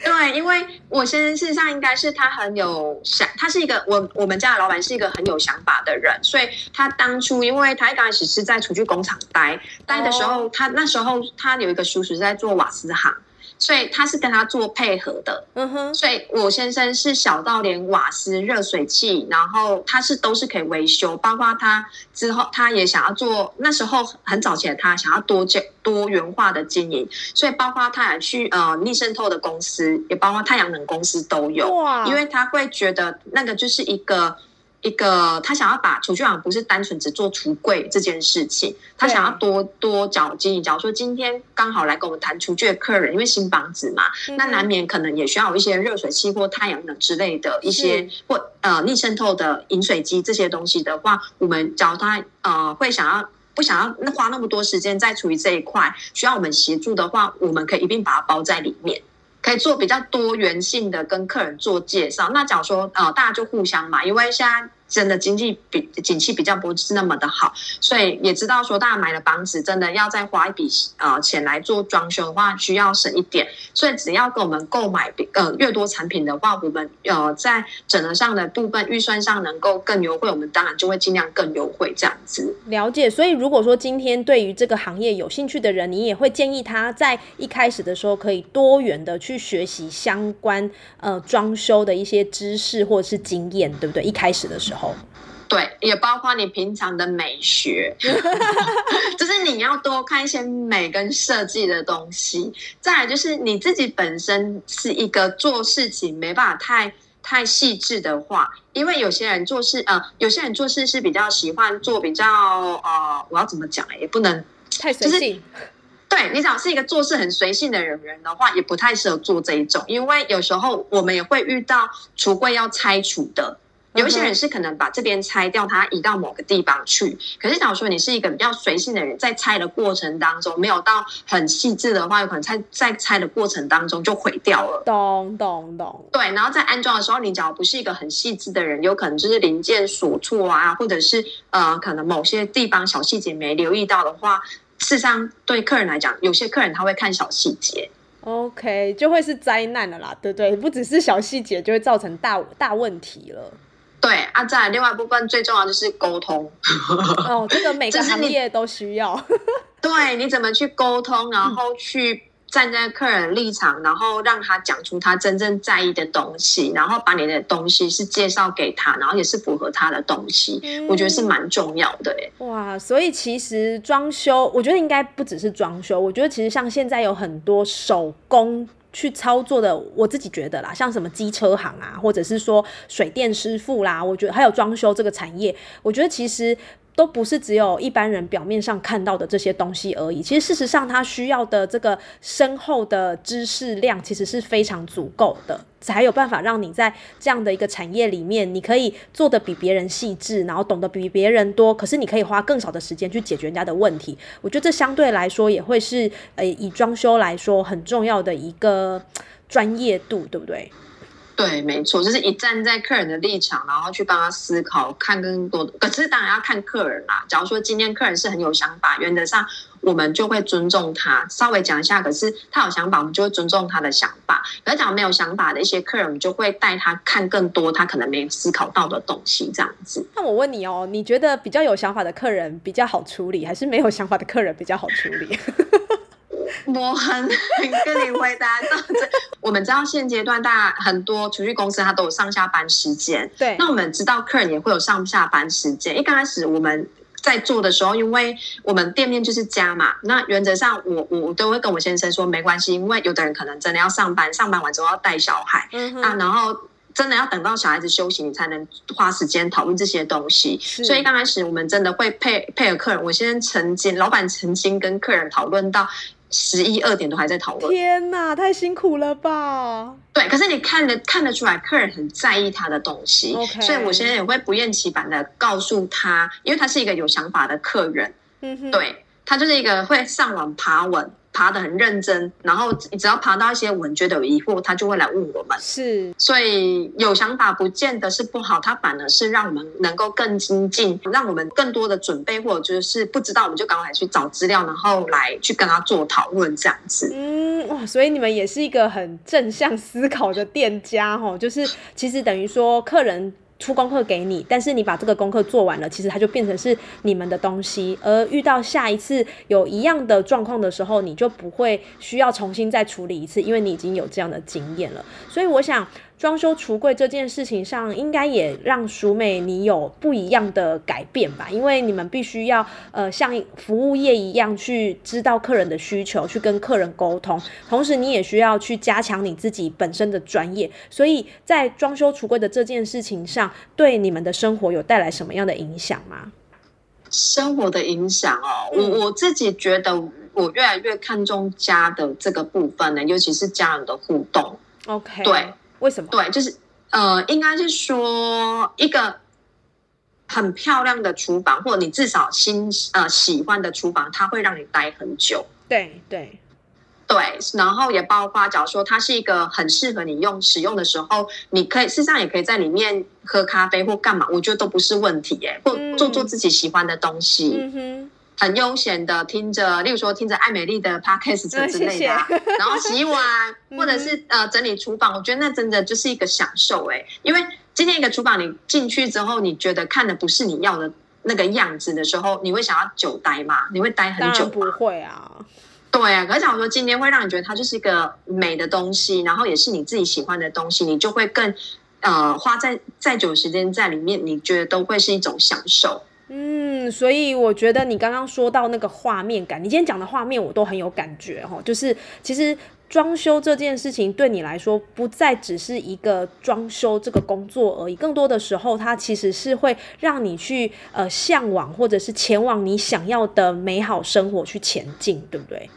对，因为我先生事实上应该是他很有想，他是一个我我们家的老板是一个很有想法的人，所以他当初因为他一刚开始是在厨具工厂待，待的时候、他那时候他有一个叔叔在做瓦斯行，所以他是跟他做配合的，嗯哼，所以我先生是小到连瓦斯、热水器，然后他是都是可以维修，包括他之后他也想要做，那时候很早前他想要多这多元化的经营，所以包括他也去呃逆渗透的公司，也包括太阳能公司都有，哇，因为他会觉得那个就是一个。一个，他想要把厨具行不是单纯只做橱柜这件事情，他想要多多找经营。假如说今天刚好来跟我们谈厨具的客人，因为新房子嘛，那难免可能也需要有一些热水器或太阳能之类的一些或呃逆渗透的饮水机这些东西的话，我们假如他呃会想要。不想要花那么多时间在处于这一块，需要我们协助的话，我们可以一并把它包在里面，可以做比较多元性的跟客人做介绍。那假如说呃大家就互相嘛，因为现在真的经济比景气比较不是那么的好，所以也知道说大家买了房子真的要再花一笔呃钱来做装修的话，需要省一点。所以只要跟我们购买呃越多产品的话，我们呃在整合上的部分预算上能够更优惠，我们当然就会尽量更优惠这样子。了解，所以如果说今天对于这个行业有兴趣的人，你也会建议他在一开始的时候可以多元的去学习相关呃装修的一些知识或者是经验，对不对？一开始的时候，对，也包括你平常的美学 就是你要多看一些美跟设计的东西。再来就是你自己本身是一个做事情没办法太太细致的话，因为有些人做事呃，有些人做事是比较喜欢做比较呃，我要怎么讲哎，也不能太随就是性，对你只要是一个做事很随性的人人的话，也不太适合做这一种，因为有时候我们也会遇到橱柜要拆除的。有一些人是可能把这边拆掉，他移到某个地方去。可是假如说你是一个比较随性的人，在拆的过程当中没有到很细致的话，有可能在在拆的过程当中就毁掉了。懂懂懂，对，然后在安装的时候，你假如不是一个很细致的人，有可能就是零件锁错啊，或者是呃，可能某些地方小细节没留意到的话，事实上对客人来讲，有些客人他会看小细节。OK，就会是灾难了啦，对不对？不只是小细节，就会造成大大问题了。对啊，再来另外一部分最重要就是沟通。哦，这个每个行业都需要。对，你怎么去沟通，然后去站在客人的立场，然后让他讲出他真正在意的东西，然后把你的东西是介绍给他，然后也是符合他的东西，我觉得是蛮重要的诶。哇，所以其实装修，我觉得应该不只是装修，我觉得其实像现在有很多手工去操作的，我自己觉得啦，像什么机车行啊，或者是说水电师傅啦，我觉得还有装修这个产业，我觉得其实。都不是只有一般人表面上看到的这些东西而已。其实事实上，他需要的这个深厚的知识量其实是非常足够的，才有办法让你在这样的一个产业里面，你可以做的比别人细致，然后懂得比别人多。可是你可以花更少的时间去解决人家的问题。我觉得这相对来说也会是呃以装修来说很重要的一个专业度，对不对？对，没错，就是一站在客人的立场，然后去帮他思考，看更多的。可是当然要看客人啦。假如说今天客人是很有想法，原则上我们就会尊重他，稍微讲一下。可是他有想法，我们就会尊重他的想法。可是讲没有想法的一些客人，我们就会带他看更多他可能没思考到的东西，这样子。那我问你哦，你觉得比较有想法的客人比较好处理，还是没有想法的客人比较好处理？我很很跟你回答到这。我们知道现阶段大家很多厨具公司它都有上下班时间，对，那我们知道客人也会有上下班时间。一刚开始我们。在做的时候，因为我们店面就是家嘛，那原则上我我我都会跟我先生说没关系，因为有的人可能真的要上班，上班完之后要带小孩，嗯啊，然后真的要等到小孩子休息，你才能花时间讨论这些东西。所以刚开始我们真的会配配合客人，我现在曾经老板曾经跟客人讨论到。十一二点都还在讨论，天哪，太辛苦了吧？对，可是你看得看得出来，客人很在意他的东西，所以我现在也会不厌其烦的告诉他，因为他是一个有想法的客人，嗯对他就是一个会上网爬文。爬的很认真，然后只要爬到一些文觉得有疑惑，他就会来问我们。是，所以有想法不见得是不好，他反而是让我们能够更精进，让我们更多的准备，或者就是不知道我们就赶快去找资料，然后来去跟他做讨论这样子。嗯，哇，所以你们也是一个很正向思考的店家哈，就是其实等于说客人。出功课给你，但是你把这个功课做完了，其实它就变成是你们的东西。而遇到下一次有一样的状况的时候，你就不会需要重新再处理一次，因为你已经有这样的经验了。所以我想。装修橱柜这件事情上，应该也让淑美你有不一样的改变吧？因为你们必须要呃像服务业一样去知道客人的需求，去跟客人沟通，同时你也需要去加强你自己本身的专业。所以在装修橱柜的这件事情上，对你们的生活有带来什么样的影响吗？生活的影响哦，我我自己觉得我越来越看重家的这个部分呢，尤其是家人的互动。OK，对。为什么？对，就是呃，应该是说一个很漂亮的厨房，或者你至少新呃喜欢的厨房，它会让你待很久。对对对，然后也包括，假如说它是一个很适合你用使用的时候，你可以事实上也可以在里面喝咖啡或干嘛，我觉得都不是问题耶，或做做自己喜欢的东西。嗯哼。很悠闲的听着，例如说听着艾美丽的 podcast 之类的，然后洗碗 或者是呃整理厨房，我觉得那真的就是一个享受哎。因为今天一个厨房你进去之后，你觉得看的不是你要的那个样子的时候，你会想要久待吗？你会待很久不会啊。对啊，可是假如说今天会让你觉得它就是一个美的东西，然后也是你自己喜欢的东西，你就会更呃花在再久时间在里面，你觉得都会是一种享受。嗯，所以我觉得你刚刚说到那个画面感，你今天讲的画面我都很有感觉哈。就是其实装修这件事情对你来说，不再只是一个装修这个工作而已，更多的时候它其实是会让你去呃向往或者是前往你想要的美好生活去前进，对不对？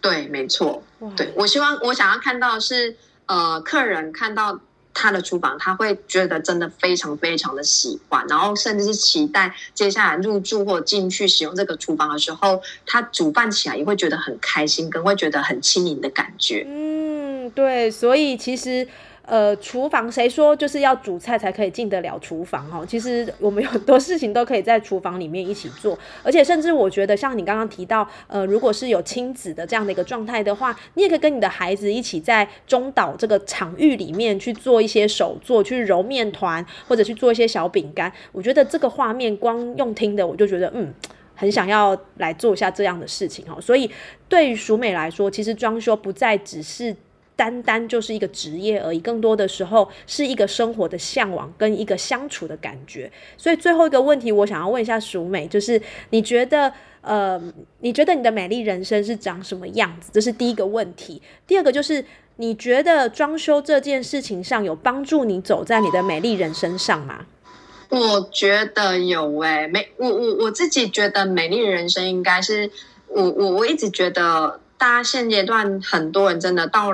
对，没错。对我希望我想要看到是呃客人看到。他的厨房，他会觉得真的非常非常的喜欢，然后甚至是期待接下来入住或进去使用这个厨房的时候，他煮饭起来也会觉得很开心，跟会觉得很轻盈的感觉。嗯，对，所以其实。呃，厨房谁说就是要煮菜才可以进得了厨房哈？其实我们有很多事情都可以在厨房里面一起做，而且甚至我觉得像你刚刚提到，呃，如果是有亲子的这样的一个状态的话，你也可以跟你的孩子一起在中岛这个场域里面去做一些手作，去揉面团或者去做一些小饼干。我觉得这个画面光用听的我就觉得嗯，很想要来做一下这样的事情哦。所以对于淑美来说，其实装修不再只是。单单就是一个职业而已，更多的时候是一个生活的向往跟一个相处的感觉。所以最后一个问题，我想要问一下淑美，就是你觉得，呃，你觉得你的美丽人生是长什么样子？这是第一个问题。第二个就是，你觉得装修这件事情上有帮助你走在你的美丽人生上吗？我觉得有诶，美我我我自己觉得美丽人生应该是我我我一直觉得，大家现阶段很多人真的到。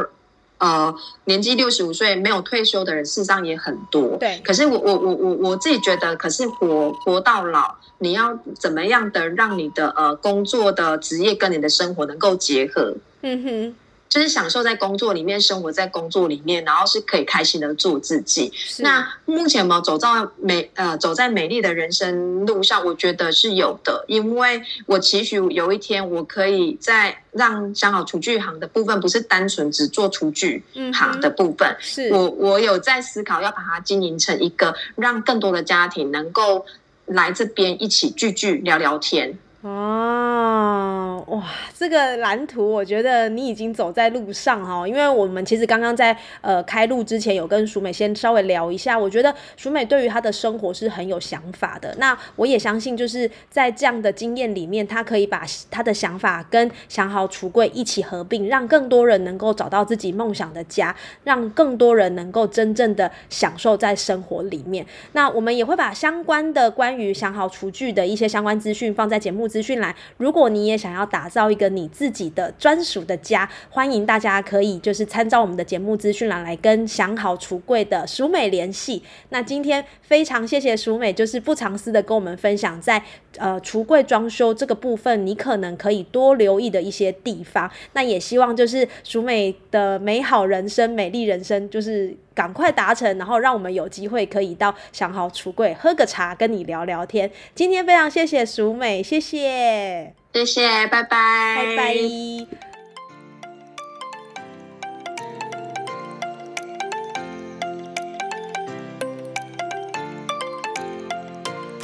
呃，年纪六十五岁没有退休的人，事实上也很多。对。可是我我我我我自己觉得，可是活活到老，你要怎么样的让你的呃工作的职业跟你的生活能够结合？嗯哼。就是享受在工作里面，生活在工作里面，然后是可以开心的做自己。那目前嘛，走到美呃走在美丽的人生路上，我觉得是有的，因为我期许有一天我可以在让想好厨具行的部分，不是单纯只做厨具行的部分。是我我有在思考要把它经营成一个让更多的家庭能够来这边一起聚聚聊聊天。哦，哇，这个蓝图，我觉得你已经走在路上哈。因为我们其实刚刚在呃开录之前，有跟淑美先稍微聊一下。我觉得淑美对于她的生活是很有想法的。那我也相信，就是在这样的经验里面，她可以把她的想法跟想好橱柜一起合并，让更多人能够找到自己梦想的家，让更多人能够真正的享受在生活里面。那我们也会把相关的关于想好厨具的一些相关资讯放在节目。资讯栏，如果你也想要打造一个你自己的专属的家，欢迎大家可以就是参照我们的节目资讯栏来跟想好橱柜的淑美联系。那今天非常谢谢淑美，就是不藏私的跟我们分享在呃橱柜装修这个部分，你可能可以多留意的一些地方。那也希望就是淑美的美好人生、美丽人生，就是。赶快达成，然后让我们有机会可以到想好橱柜喝个茶，跟你聊聊天。今天非常谢谢淑美，谢谢，谢谢，拜拜，拜拜。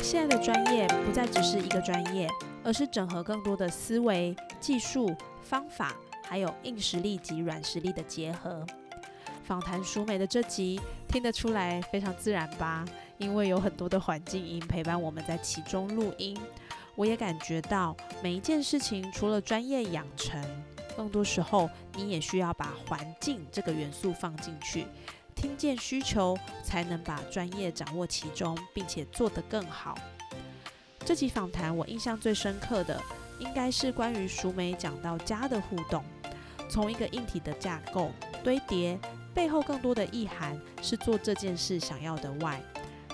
现在的专业不再只是一个专业，而是整合更多的思维、技术、方法，还有硬实力及软实力的结合。访谈淑美的这集听得出来非常自然吧？因为有很多的环境音陪伴我们在其中录音。我也感觉到每一件事情除了专业养成，更多时候你也需要把环境这个元素放进去，听见需求，才能把专业掌握其中，并且做得更好。这集访谈我印象最深刻的，应该是关于淑美讲到家的互动，从一个硬体的架构堆叠。背后更多的意涵是做这件事想要的外，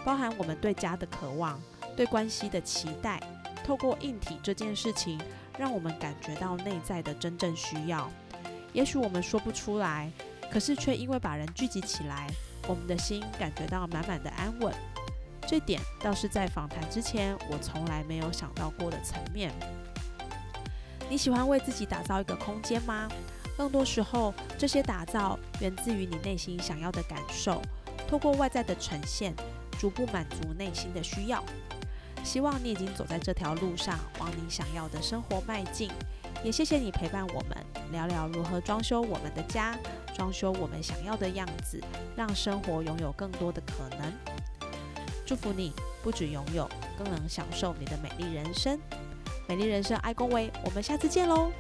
包含我们对家的渴望、对关系的期待。透过硬体这件事情，让我们感觉到内在的真正需要。也许我们说不出来，可是却因为把人聚集起来，我们的心感觉到满满的安稳。这点倒是在访谈之前我从来没有想到过的层面。你喜欢为自己打造一个空间吗？更多时候，这些打造源自于你内心想要的感受，透过外在的呈现，逐步满足内心的需要。希望你已经走在这条路上，往你想要的生活迈进。也谢谢你陪伴我们，聊聊如何装修我们的家，装修我们想要的样子，让生活拥有更多的可能。祝福你，不止拥有，更能享受你的美丽人生。美丽人生，爱恭维，我们下次见喽！